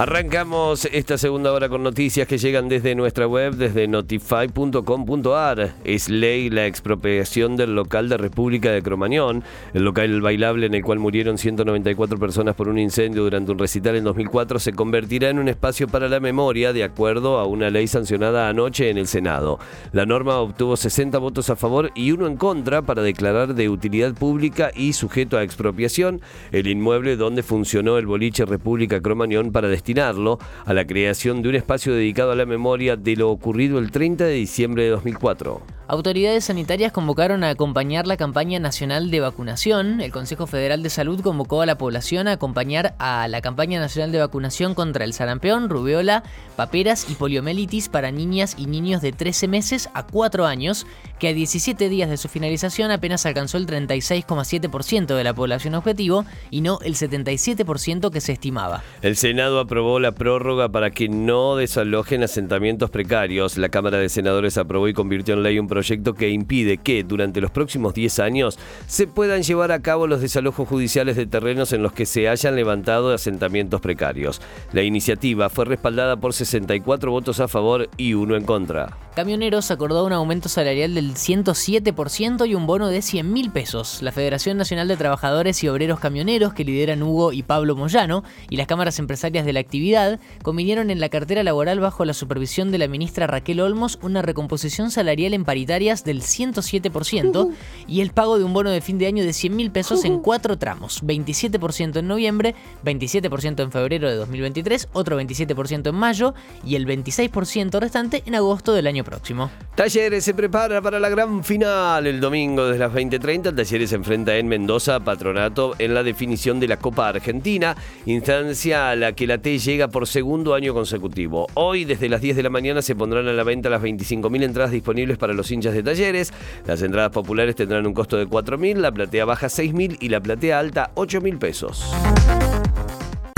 Arrancamos esta segunda hora con noticias que llegan desde nuestra web, desde notify.com.ar. Es ley la expropiación del local de República de Cromañón, el local bailable en el cual murieron 194 personas por un incendio durante un recital en 2004, se convertirá en un espacio para la memoria de acuerdo a una ley sancionada anoche en el Senado. La norma obtuvo 60 votos a favor y uno en contra para declarar de utilidad pública y sujeto a expropiación el inmueble donde funcionó el boliche República Cromañón para a la creación de un espacio dedicado a la memoria de lo ocurrido el 30 de diciembre de 2004. Autoridades sanitarias convocaron a acompañar la campaña nacional de vacunación. El Consejo Federal de Salud convocó a la población a acompañar a la campaña nacional de vacunación contra el sarampión, rubeola, paperas y poliomielitis para niñas y niños de 13 meses a 4 años, que a 17 días de su finalización apenas alcanzó el 36,7% de la población objetivo y no el 77% que se estimaba. El Senado aprobó la prórroga para que no desalojen asentamientos precarios. La Cámara de Senadores aprobó y convirtió en ley un proyecto que impide que durante los próximos 10 años se puedan llevar a cabo los desalojos judiciales de terrenos en los que se hayan levantado asentamientos precarios. La iniciativa fue respaldada por 64 votos a favor y uno en contra. Camioneros acordó un aumento salarial del 107% y un bono de 100 mil pesos. La Federación Nacional de Trabajadores y Obreros Camioneros, que lideran Hugo y Pablo Moyano, y las cámaras empresarias de la actividad, convinieron en la cartera laboral bajo la supervisión de la ministra Raquel Olmos una recomposición salarial en paritarias del 107% y el pago de un bono de fin de año de 100 mil pesos en cuatro tramos, 27% en noviembre, 27% en febrero de 2023, otro 27% en mayo y el 26% restante en agosto del año próximo. Talleres se prepara para la gran final el domingo desde las 20.30. Talleres se enfrenta en Mendoza Patronato en la definición de la Copa Argentina, instancia a la que la T llega por segundo año consecutivo. Hoy desde las 10 de la mañana se pondrán a la venta las 25.000 entradas disponibles para los hinchas de Talleres. Las entradas populares tendrán un costo de 4.000, la platea baja 6.000 y la platea alta 8.000 pesos.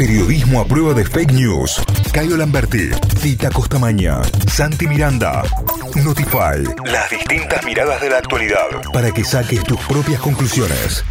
Periodismo a prueba de fake news. Cayo Lamberti, Tita Costamaña, Santi Miranda. Notify. Las distintas miradas de la actualidad para que saques tus propias conclusiones.